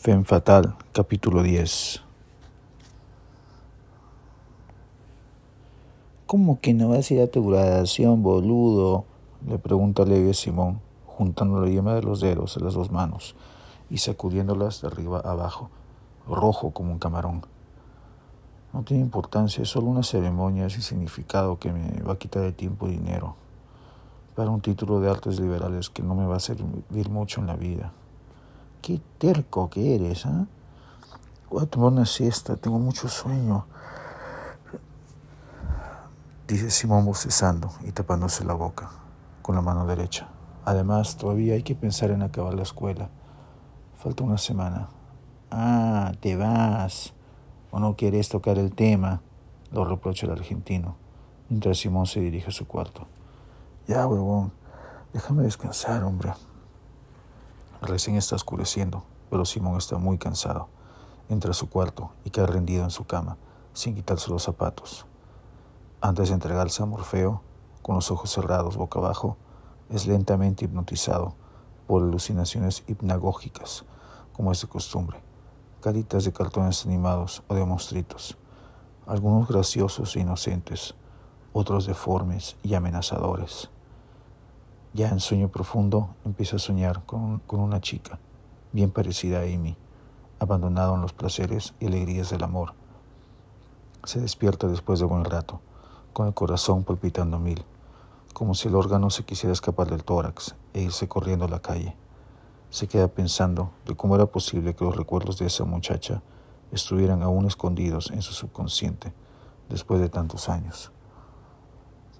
Fem Fatal, capítulo 10. ¿Cómo que no vas a ir a tu graduación, boludo? Le pregunta leve Simón, juntando la yema de los dedos en las dos manos y sacudiéndolas de arriba abajo, rojo como un camarón. No tiene importancia, es solo una ceremonia sin significado que me va a quitar el tiempo y dinero para un título de artes liberales que no me va a servir mucho en la vida. Qué terco que eres, ¿ah? Voy a tomar una siesta, tengo mucho sueño. Dice Simón bocezando y tapándose la boca con la mano derecha. Además, todavía hay que pensar en acabar la escuela. Falta una semana. Ah, te vas. ¿O no quieres tocar el tema? Lo reprocha el argentino, mientras Simón se dirige a su cuarto. Ya, huevón, déjame descansar, hombre. Recién está oscureciendo, pero Simón está muy cansado. Entra a su cuarto y queda rendido en su cama, sin quitarse los zapatos. Antes de entregarse a Morfeo, con los ojos cerrados boca abajo, es lentamente hipnotizado por alucinaciones hipnagógicas, como es de costumbre, caritas de cartones animados o de monstruitos, algunos graciosos e inocentes, otros deformes y amenazadores. Ya en sueño profundo empieza a soñar con, con una chica, bien parecida a Amy, abandonado en los placeres y alegrías del amor. Se despierta después de buen rato, con el corazón palpitando mil, como si el órgano se quisiera escapar del tórax e irse corriendo a la calle. Se queda pensando de cómo era posible que los recuerdos de esa muchacha estuvieran aún escondidos en su subconsciente después de tantos años.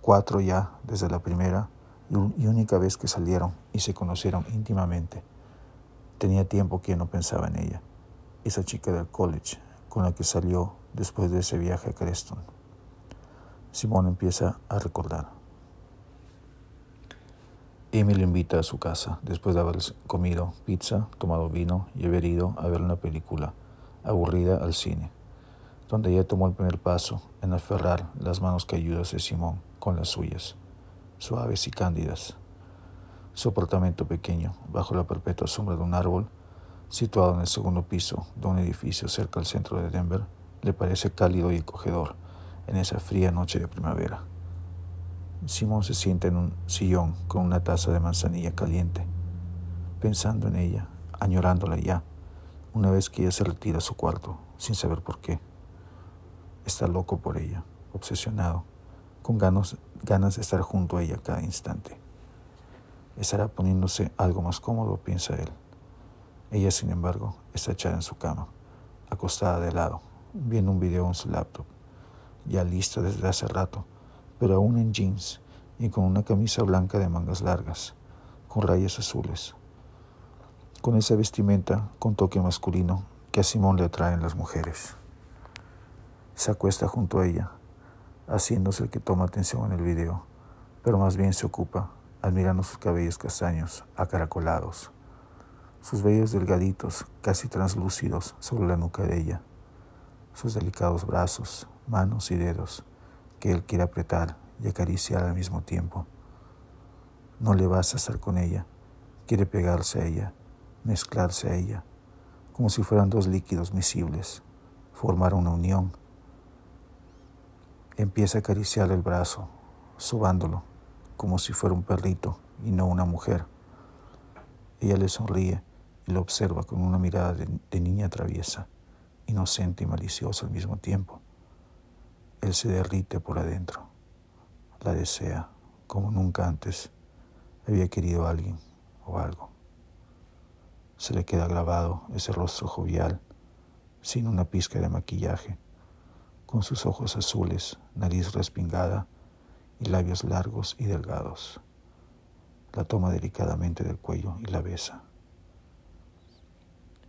Cuatro ya desde la primera y única vez que salieron y se conocieron íntimamente. Tenía tiempo que no pensaba en ella, esa chica del college con la que salió después de ese viaje a Creston. Simón empieza a recordar. Amy lo invita a su casa después de haber comido pizza, tomado vino y haber ido a ver una película aburrida al cine, donde ella tomó el primer paso en aferrar las manos ayudas de Simón con las suyas suaves y cándidas. Su apartamento pequeño, bajo la perpetua sombra de un árbol, situado en el segundo piso de un edificio cerca al centro de Denver, le parece cálido y acogedor en esa fría noche de primavera. Simón se sienta en un sillón con una taza de manzanilla caliente, pensando en ella, añorándola ya, una vez que ella se retira a su cuarto, sin saber por qué. Está loco por ella, obsesionado con ganas, ganas de estar junto a ella cada instante. Estará poniéndose algo más cómodo, piensa él. Ella, sin embargo, está echada en su cama, acostada de lado, viendo un video en su laptop, ya lista desde hace rato, pero aún en jeans y con una camisa blanca de mangas largas, con rayas azules. Con esa vestimenta con toque masculino que a Simón le atraen las mujeres. Se acuesta junto a ella, haciéndose el que toma atención en el video, pero más bien se ocupa admirando sus cabellos castaños, acaracolados, sus vellos delgaditos, casi translúcidos sobre la nuca de ella, sus delicados brazos, manos y dedos que él quiere apretar y acariciar al mismo tiempo. No le basta estar con ella, quiere pegarse a ella, mezclarse a ella, como si fueran dos líquidos miscibles, formar una unión Empieza a acariciar el brazo, subándolo, como si fuera un perrito y no una mujer. Ella le sonríe y lo observa con una mirada de, niña traviesa, inocente y maliciosa al mismo tiempo. Él se derrite por adentro, la desea como nunca antes había querido a alguien o algo. Se le queda grabado ese rostro jovial, sin una pizca de maquillaje con sus ojos azules, nariz respingada y labios largos y delgados. La toma delicadamente del cuello y la besa.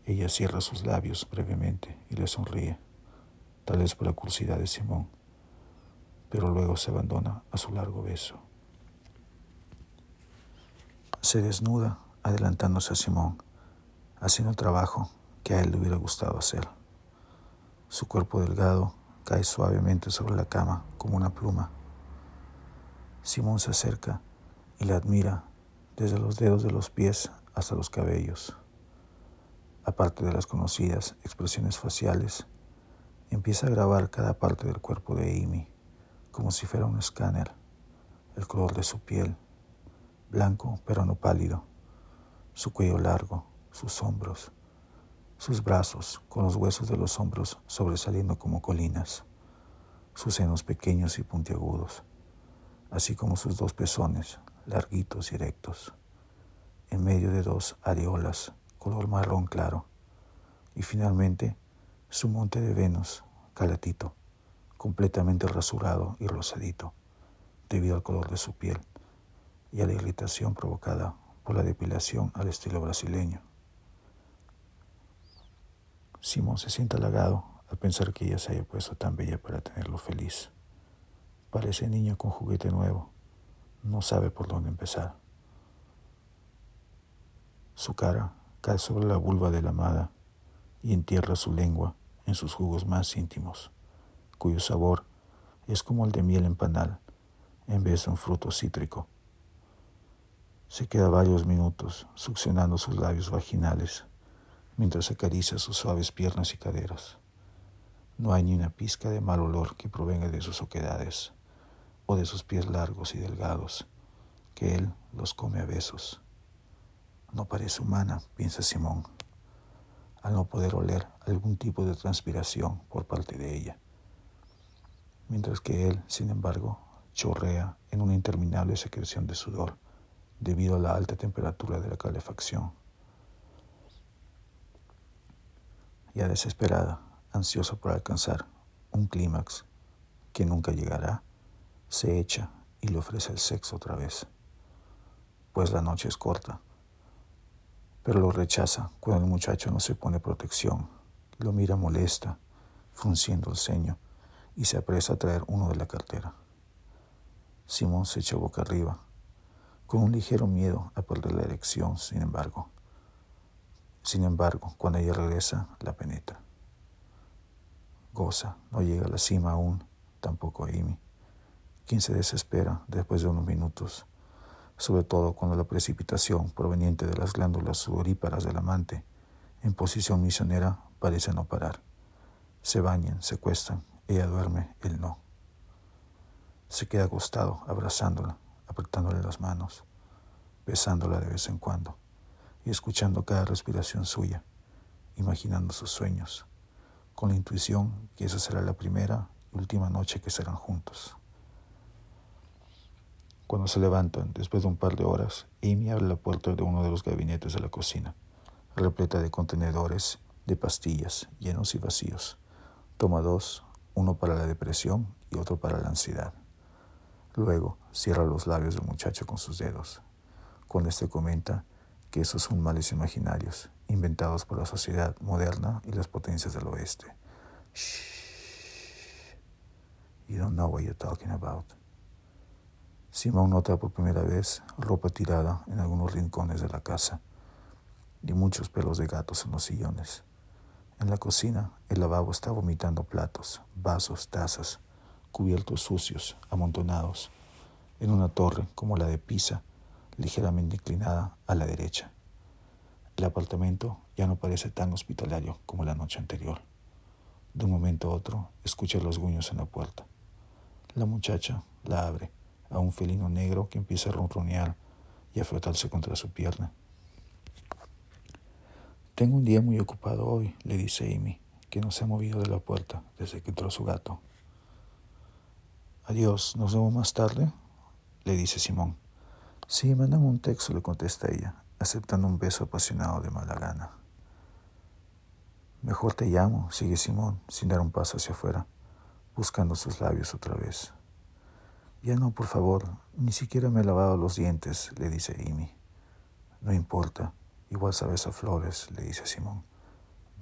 Ella cierra sus labios brevemente y le sonríe, tal vez por la curiosidad de Simón, pero luego se abandona a su largo beso. Se desnuda adelantándose a Simón, haciendo el trabajo que a él le hubiera gustado hacer. Su cuerpo delgado cae suavemente sobre la cama como una pluma. Simón se acerca y la admira desde los dedos de los pies hasta los cabellos. aparte de las conocidas expresiones faciales, empieza a grabar cada parte del cuerpo de Amy, como si fuera un escáner, el color de su piel, blanco pero no pálido, su cuello largo, sus hombros, sus brazos con los huesos de los hombros sobresaliendo como colinas, sus senos pequeños y puntiagudos, así como sus dos pezones, larguitos y erectos, en medio de dos areolas color marrón claro, y finalmente su monte de Venus, calatito, completamente rasurado y rosadito, debido al color de su piel y a la irritación provocada por la depilación al estilo brasileño. Simón se siente halagado al pensar que ella se haya puesto tan bella para tenerlo feliz. Parece niño con juguete nuevo, no sabe por dónde empezar. Su cara cae sobre la vulva de la amada y entierra su lengua en sus jugos más íntimos, cuyo sabor es como el de miel en panal en vez de un fruto cítrico. Se queda varios minutos succionando sus labios vaginales mientras acaricia sus suaves piernas y caderas. No hay ni una pizca de mal olor que provenga de sus oquedades o de sus pies largos y delgados, que él los come a besos. No parece humana, piensa Simón, al no poder oler algún tipo de transpiración por parte de ella, mientras que él, sin embargo, chorrea en una interminable secreción de sudor debido a la alta temperatura de la calefacción. Ya desesperada, ansiosa por alcanzar un clímax que nunca llegará, se echa y le ofrece el sexo otra vez, pues la noche es corta pero lo rechaza cuando el muchacho no se pone protección. Lo mira molesta, frunciendo el ceño, y se apresa a traer uno de la cartera. Simón se echa boca arriba, con un ligero miedo a perder la erección, sin embargo. Sin embargo, cuando ella regresa, la penetra. Goza, no llega a la cima aún, tampoco Amy, quien se desespera después de unos minutos sobre todo cuando la precipitación proveniente de las glándulas sudoríparas del amante, en posición misionera, parece no parar. Se bañan, se cuestan, ella duerme, él no. Se queda acostado, abrazándola, apretándole las manos, besándola de vez en cuando escuchando cada respiración suya, imaginando sus sueños, con la intuición que esa será la primera y última noche que serán juntos. Cuando se levantan, después de un par de horas, Amy abre la puerta de uno de los gabinetes de la cocina, repleta de contenedores de pastillas, llenos y vacíos. Toma dos, uno para la depresión y otro para la ansiedad. Luego cierra los labios del muchacho con sus dedos, cuando éste comenta que esos son males imaginarios, inventados por la sociedad moderna y las potencias del oeste. Shh. You don't know what you're talking about. Simón nota por primera vez ropa tirada en algunos rincones de la casa y muchos pelos de gatos en los sillones. En la cocina, el lavabo está vomitando platos, vasos, tazas, cubiertos sucios, amontonados, en una torre como la de Pisa, ligeramente inclinada a la derecha. El apartamento ya no parece tan hospitalario como la noche anterior. De un momento a otro, escucha los guños en la puerta. La muchacha la abre a un felino negro que empieza a ronronear y a frotarse contra su pierna. Tengo un día muy ocupado hoy, le dice Amy, que no se ha movido de la puerta desde que entró su gato. Adiós, ¿nos vemos más tarde? le dice Simón. Sí, mándame un texto, le contesta ella, aceptando un beso apasionado de mala gana. Mejor te llamo, sigue Simón, sin dar un paso hacia afuera, buscando sus labios otra vez. Ya no, por favor, ni siquiera me he lavado los dientes, le dice Amy. No importa, igual sabes a flores, le dice Simón.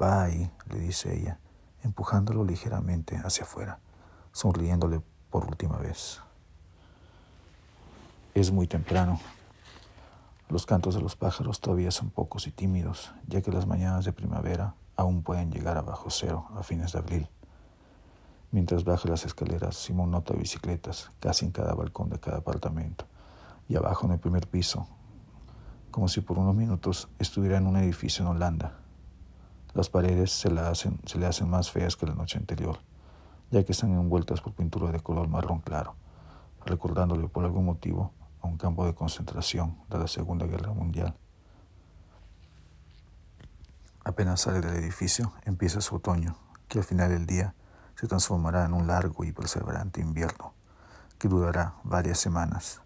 Va ahí, le dice ella, empujándolo ligeramente hacia afuera, sonriéndole por última vez. Es muy temprano. Los cantos de los pájaros todavía son pocos y tímidos, ya que las mañanas de primavera aún pueden llegar a bajo cero a fines de abril. Mientras baja las escaleras, Simón nota bicicletas casi en cada balcón de cada apartamento y abajo en el primer piso, como si por unos minutos estuviera en un edificio en Holanda. Las paredes se, le hacen más feas que la noche anterior, ya que están envueltas por pintura de color marrón claro, recordándole por algún motivo un campo de concentración de la Segunda Guerra Mundial. Apenas sale del edificio, empieza su otoño, que al final del día se transformará en un largo y perseverante invierno, que durará varias semanas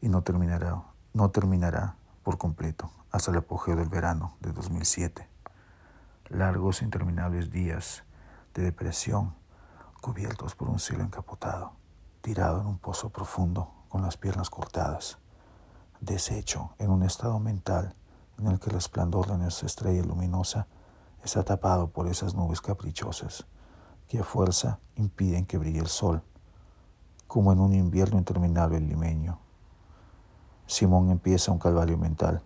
y no terminará, no terminará por completo hasta el apogeo del verano de 2007. Largos e interminables días de depresión cubiertos por un cielo encapotado, tirado en un pozo profundo con las piernas cortadas, deshecho en un estado mental en el que el esplendor de nuestra estrella luminosa está tapado por esas nubes caprichosas que a fuerza impiden que brille el sol, como en un invierno interminable limeño. Simón empieza un calvario mental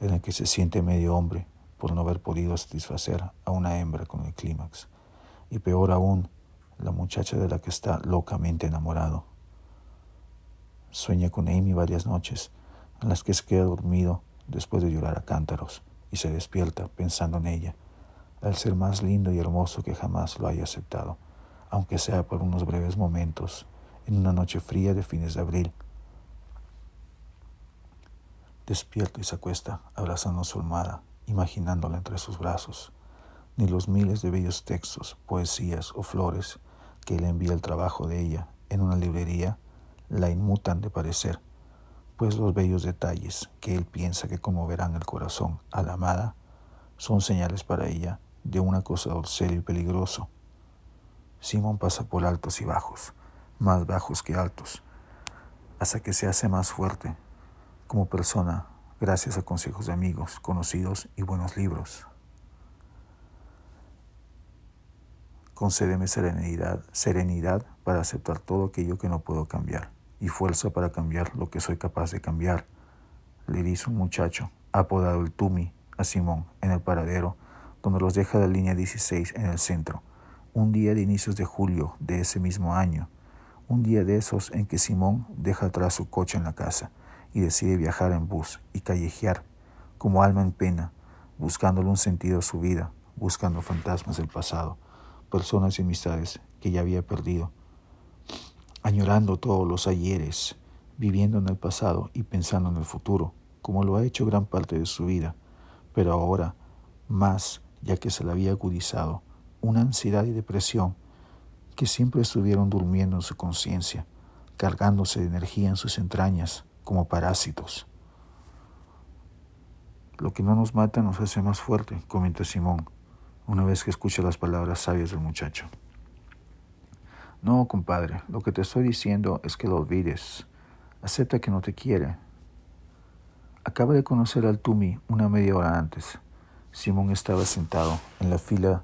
en el que se siente medio hombre por no haber podido satisfacer a una hembra con el clímax, y peor aún, la muchacha de la que está locamente enamorado. Sueña con Amy varias noches, en las que se queda dormido después de llorar a cántaros y se despierta pensando en ella, al ser más lindo y hermoso que jamás lo haya aceptado, aunque sea por unos breves momentos, en una noche fría de fines de abril. Despierta y se acuesta, abrazando su almohada, imaginándola entre sus brazos, ni los miles de bellos textos, poesías o flores que le envía el trabajo de ella en una librería la inmutan de parecer pues los bellos detalles que él piensa que conmoverán el corazón a la amada son señales para ella de un acosador serio y peligroso. Simón pasa por altos y bajos, más bajos que altos, hasta que se hace más fuerte como persona gracias a consejos de amigos, conocidos y buenos libros. Concédeme serenidad, serenidad para aceptar todo aquello que no puedo cambiar y fuerza para cambiar lo que soy capaz de cambiar, le dice un muchacho, apodado el Tumi, a Simón, en el paradero, donde los deja la línea 16 en el centro, un día de inicios de julio de ese mismo año, un día de esos en que Simón deja atrás su coche en la casa y decide viajar en bus y callejear, como alma en pena, buscándole un sentido a su vida, buscando fantasmas del pasado, personas y amistades que ya había perdido añorando todos los ayeres, viviendo en el pasado y pensando en el futuro, como lo ha hecho gran parte de su vida, pero ahora más ya que se le había agudizado una ansiedad y depresión que siempre estuvieron durmiendo en su conciencia, cargándose de energía en sus entrañas como parásitos. Lo que no nos mata nos hace más fuerte, comenta Simón, una vez que escucha las palabras sabias del muchacho. No, compadre, lo que te estoy diciendo es que lo olvides. Acepta que no te quiere. Acaba de conocer al Tumi una media hora antes. Simón estaba sentado en la fila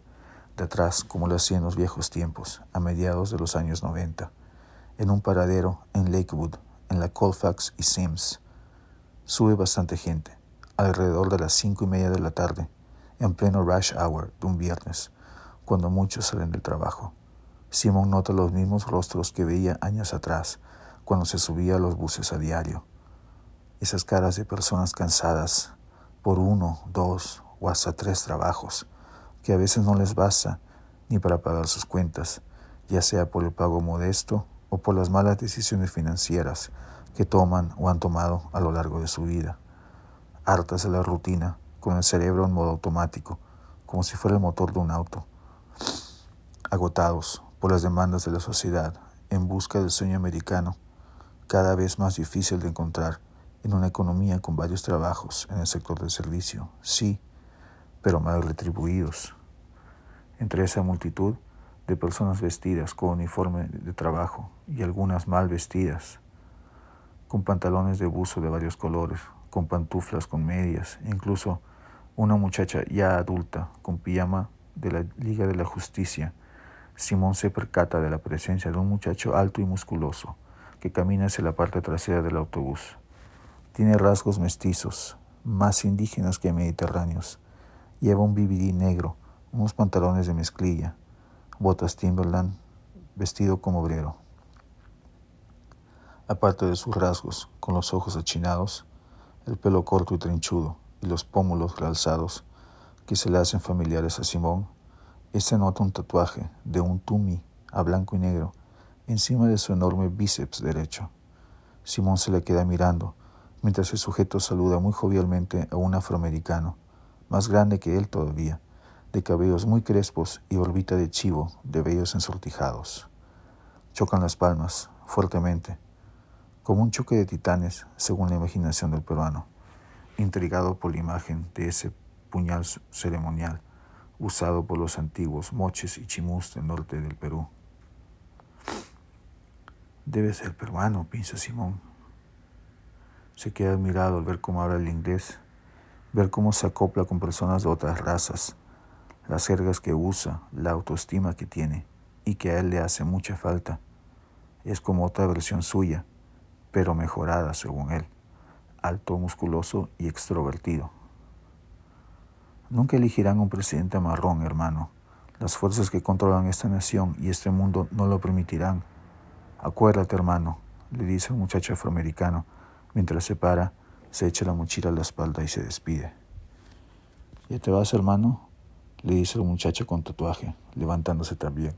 de atrás como lo hacía en los viejos tiempos, a mediados de los años 90, en un paradero en Lakewood, en la Colfax y Sims. Sube bastante gente, alrededor de las cinco y media de la tarde, en pleno rush hour de un viernes, cuando muchos salen del trabajo. Simón nota los mismos rostros que veía años atrás, cuando se subía a los buses a diario. Esas caras de personas cansadas por uno, dos o hasta tres trabajos, que a veces no les basta ni para pagar sus cuentas, ya sea por el pago modesto o por las malas decisiones financieras que toman o han tomado a lo largo de su vida. Hartas de la rutina, con el cerebro en modo automático, como si fuera el motor de un auto. Agotados, por las demandas de la sociedad en busca del sueño americano, cada vez más difícil de encontrar en una economía con varios trabajos en el sector del servicio, sí, pero mal retribuidos. Entre esa multitud de personas vestidas con uniforme de trabajo y algunas mal vestidas, con pantalones de buzo de varios colores, con pantuflas con medias, e incluso una muchacha ya adulta con pijama de la Liga de la Justicia Simón se percata de la presencia de un muchacho alto y musculoso que camina hacia la parte trasera del autobús. Tiene rasgos mestizos, más indígenas que mediterráneos. Lleva un BBD negro, unos pantalones de mezclilla, botas Timberland, vestido como obrero. Aparte de sus rasgos, con los ojos achinados, el pelo corto y trenchudo y los pómulos realzados, que se le hacen familiares a Simón, este nota un tatuaje de un tumi a blanco y negro encima de su enorme bíceps derecho. Simón se le queda mirando, mientras el sujeto saluda muy jovialmente a un afroamericano, más grande que él todavía, de cabellos muy crespos y orbita de chivo, de vellos ensortijados. Chocan las palmas, fuertemente, como un choque de titanes, según la imaginación del peruano, intrigado por la imagen de ese puñal ceremonial usado por los antiguos moches y chimús del norte del Perú. Debe ser peruano, piensa Simón. Se queda admirado al ver cómo habla el inglés, ver cómo se acopla con personas de otras razas, las jergas que usa, la autoestima que tiene y que a él le hace mucha falta. Es como otra versión suya, pero mejorada según él, alto, musculoso y extrovertido. Nunca elegirán un presidente marrón, hermano. Las fuerzas que controlan esta nación y este mundo no lo permitirán. Acuérdate, hermano, le dice el muchacho afroamericano, mientras se para, se echa la mochila a la espalda y se despide. ¿Ya te vas, hermano? le dice el muchacho con tatuaje, levantándose también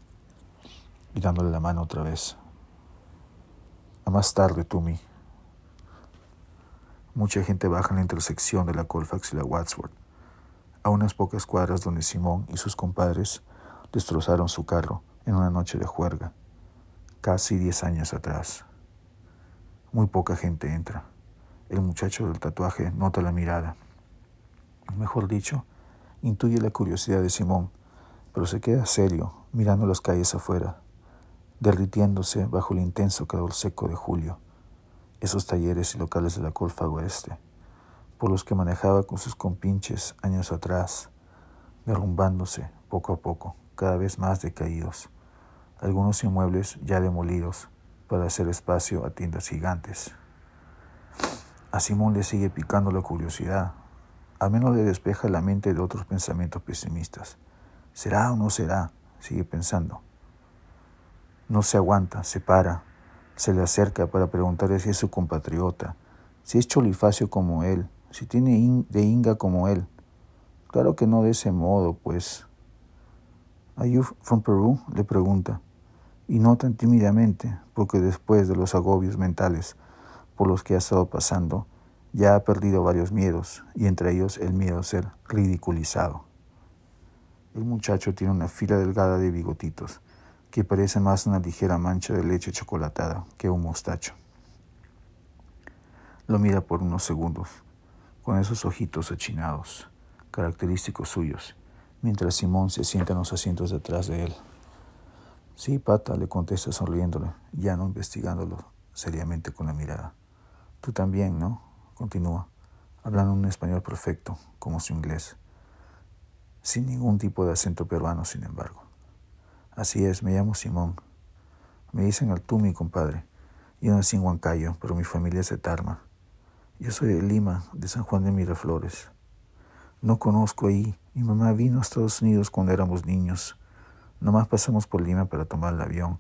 y dándole la mano otra vez. A más tarde, Tumi. Mucha gente baja en la intersección de la Colfax y la Wadsworth, a unas pocas cuadras donde Simón y sus compadres destrozaron su carro en una noche de juerga casi diez años atrás. Muy poca gente entra. El muchacho del tatuaje nota la mirada. Mejor dicho, intuye la curiosidad de Simón, pero se queda serio mirando las calles afuera, derritiéndose bajo el intenso calor seco de julio, esos talleres y locales de la Colfa Oeste, por los que manejaba con sus compinches años atrás, derrumbándose poco a poco, cada vez más decaídos algunos inmuebles ya demolidos para hacer espacio a tiendas gigantes. A Simón le sigue picando la curiosidad, al menos le despeja la mente de otros pensamientos pesimistas. ¿Será o no será? Sigue pensando. No se aguanta, se para, se le acerca para preguntarle si es su compatriota, si es cholifacio como él, si tiene de inga como él. Claro que no de ese modo, pues. ¿Are you from Peru? le pregunta y no tan tímidamente, porque después de los agobios mentales por los que ha estado pasando, ya ha perdido varios miedos, y entre ellos el miedo a ser ridiculizado. El muchacho tiene una fila delgada de bigotitos, que parece más una ligera mancha de leche chocolatada que un mostacho. Lo mira por unos segundos, con esos ojitos achinados, característicos suyos, mientras Simón se sienta en los asientos detrás de él. Sí, pata, le contesta sonriéndole, ya no investigándolo seriamente con la mirada. Tú también, ¿no? Continúa, hablando un español perfecto, como su inglés, sin ningún tipo de acento peruano, sin embargo. Así es, me llamo Simón. Me dicen al tú, mi compadre. Yo nací en Huancayo, pero mi familia es de Tarma. Yo soy de Lima, de San Juan de Miraflores. No conozco ahí. Mi mamá vino a Estados Unidos cuando éramos niños Nomás pasamos por Lima para tomar el avión.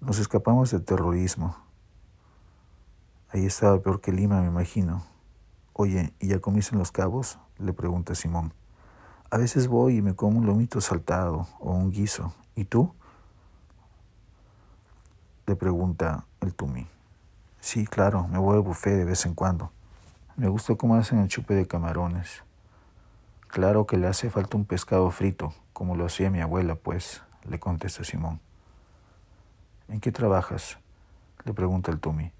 Nos escapamos del terrorismo. Ahí estaba peor que Lima, me imagino. Oye, ¿y ya comiste en Los Cabos? Le pregunta Simón. A veces voy y me como un lomito saltado o un guiso. ¿Y tú? Le pregunta el Tumi. Sí, claro, me voy al buffet de vez en cuando. Me gusta cómo hacen el chupe de camarones. Claro que le hace falta un pescado frito, como lo hacía mi abuela, pues le contesta Simón. ¿En qué trabajas? le pregunta el Tumi.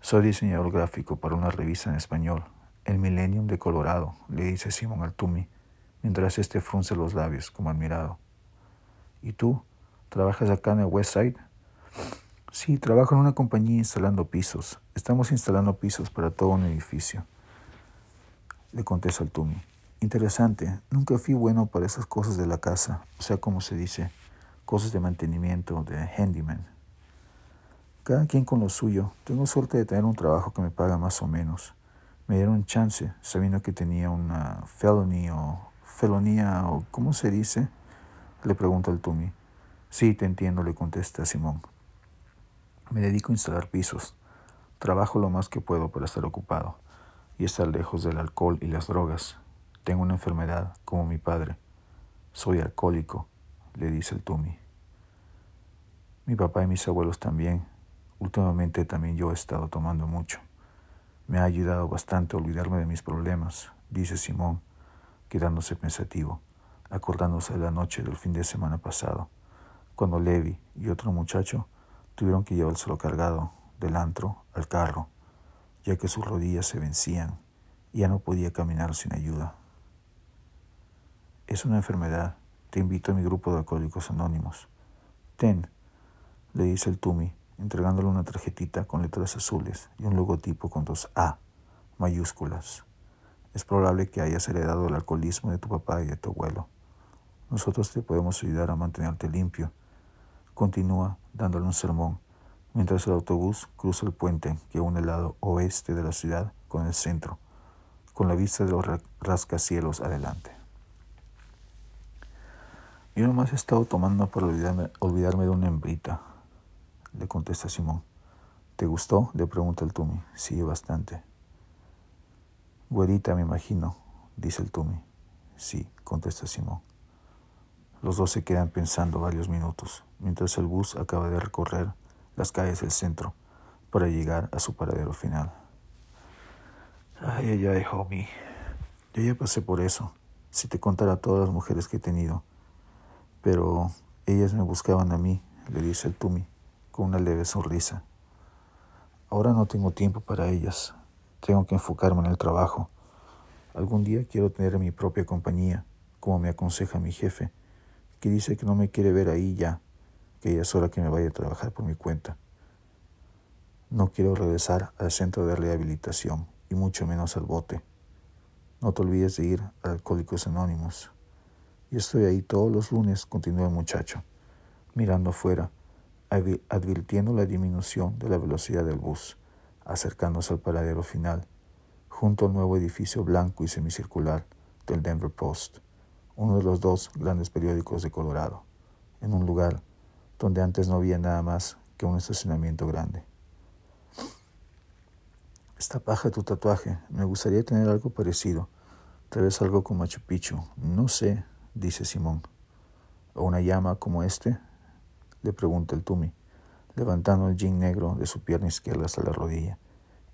Soy diseñador gráfico para una revista en español, El Millennium de Colorado, le dice Simón al Tumi, mientras este frunce los labios como admirado. ¿Y tú? ¿Trabajas acá en el West Side? Sí, trabajo en una compañía instalando pisos. Estamos instalando pisos para todo un edificio. Le contesta el Tumi. Interesante, nunca fui bueno para esas cosas de la casa, o sea, como se dice cosas de mantenimiento, de handyman. Cada quien con lo suyo. Tengo suerte de tener un trabajo que me paga más o menos. Me dieron chance, sabiendo que tenía una felony o felonía o ¿cómo se dice? Le pregunta el Tumi. Sí, te entiendo, le contesta Simón. Me dedico a instalar pisos. Trabajo lo más que puedo para estar ocupado y estar lejos del alcohol y las drogas. Tengo una enfermedad como mi padre. Soy alcohólico, le dice el Tumi. Mi papá y mis abuelos también. Últimamente también yo he estado tomando mucho. Me ha ayudado bastante a olvidarme de mis problemas, dice Simón, quedándose pensativo, acordándose de la noche del fin de semana pasado, cuando Levi y otro muchacho tuvieron que llevárselo cargado del antro al carro, ya que sus rodillas se vencían y ya no podía caminar sin ayuda. Es una enfermedad. Te invito a mi grupo de alcohólicos anónimos. Ten, le dice el Tumi, entregándole una tarjetita con letras azules y un logotipo con dos A mayúsculas. Es probable que hayas heredado el alcoholismo de tu papá y de tu abuelo. Nosotros te podemos ayudar a mantenerte limpio. Continúa dándole un sermón mientras el autobús cruza el puente que une el lado oeste de la ciudad con el centro, con la vista de los rascacielos adelante. Yo nomás he estado tomando para olvidarme, olvidarme de una hembrita, le contesta Simón. ¿Te gustó? le pregunta el Tumi. Sí, bastante. Güerita, me imagino, dice el Tumi. Sí, contesta Simón. Los dos se quedan pensando varios minutos, mientras el bus acaba de recorrer las calles del centro para llegar a su paradero final. Ay, ay, ay, homie. Yo ya pasé por eso. Si te contara todas las mujeres que he tenido. Pero ellas me buscaban a mí, le dice el Tumi con una leve sonrisa. Ahora no tengo tiempo para ellas. Tengo que enfocarme en el trabajo. Algún día quiero tener mi propia compañía, como me aconseja mi jefe, que dice que no me quiere ver ahí ya, que ya es hora que me vaya a trabajar por mi cuenta. No quiero regresar al centro de rehabilitación y mucho menos al bote. No te olvides de ir a Alcohólicos Anónimos. Y estoy ahí todos los lunes, continúa el muchacho, mirando afuera advirtiendo la disminución de la velocidad del bus, acercándose al paradero final, junto al nuevo edificio blanco y semicircular del Denver Post, uno de los dos grandes periódicos de Colorado, en un lugar donde antes no había nada más que un estacionamiento grande. Esta paja tu tatuaje, me gustaría tener algo parecido, tal vez algo con Machu Picchu, no sé, dice Simón. ¿O una llama como este? le pregunta el Tumi, levantando el jean negro de su pierna izquierda hasta la rodilla,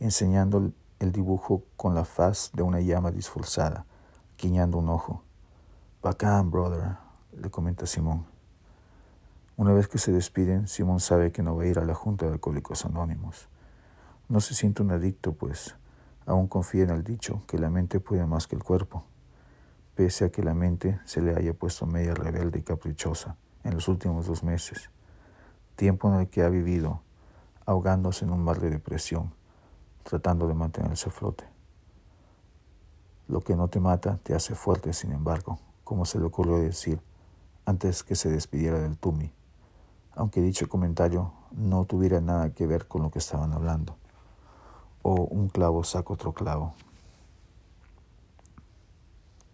enseñando el dibujo con la faz de una llama disforzada, guiñando un ojo. Bacán, brother, le comenta Simón. Una vez que se despiden, Simón sabe que no va a ir a la Junta de Alcohólicos Anónimos. No se siente un adicto, pues aún confía en el dicho que la mente puede más que el cuerpo, pese a que la mente se le haya puesto media rebelde y caprichosa en los últimos dos meses tiempo en el que ha vivido ahogándose en un mar de depresión, tratando de mantenerse a flote. Lo que no te mata te hace fuerte, sin embargo, como se le ocurrió decir antes que se despidiera del Tumi, aunque dicho comentario no tuviera nada que ver con lo que estaban hablando. O un clavo saca otro clavo,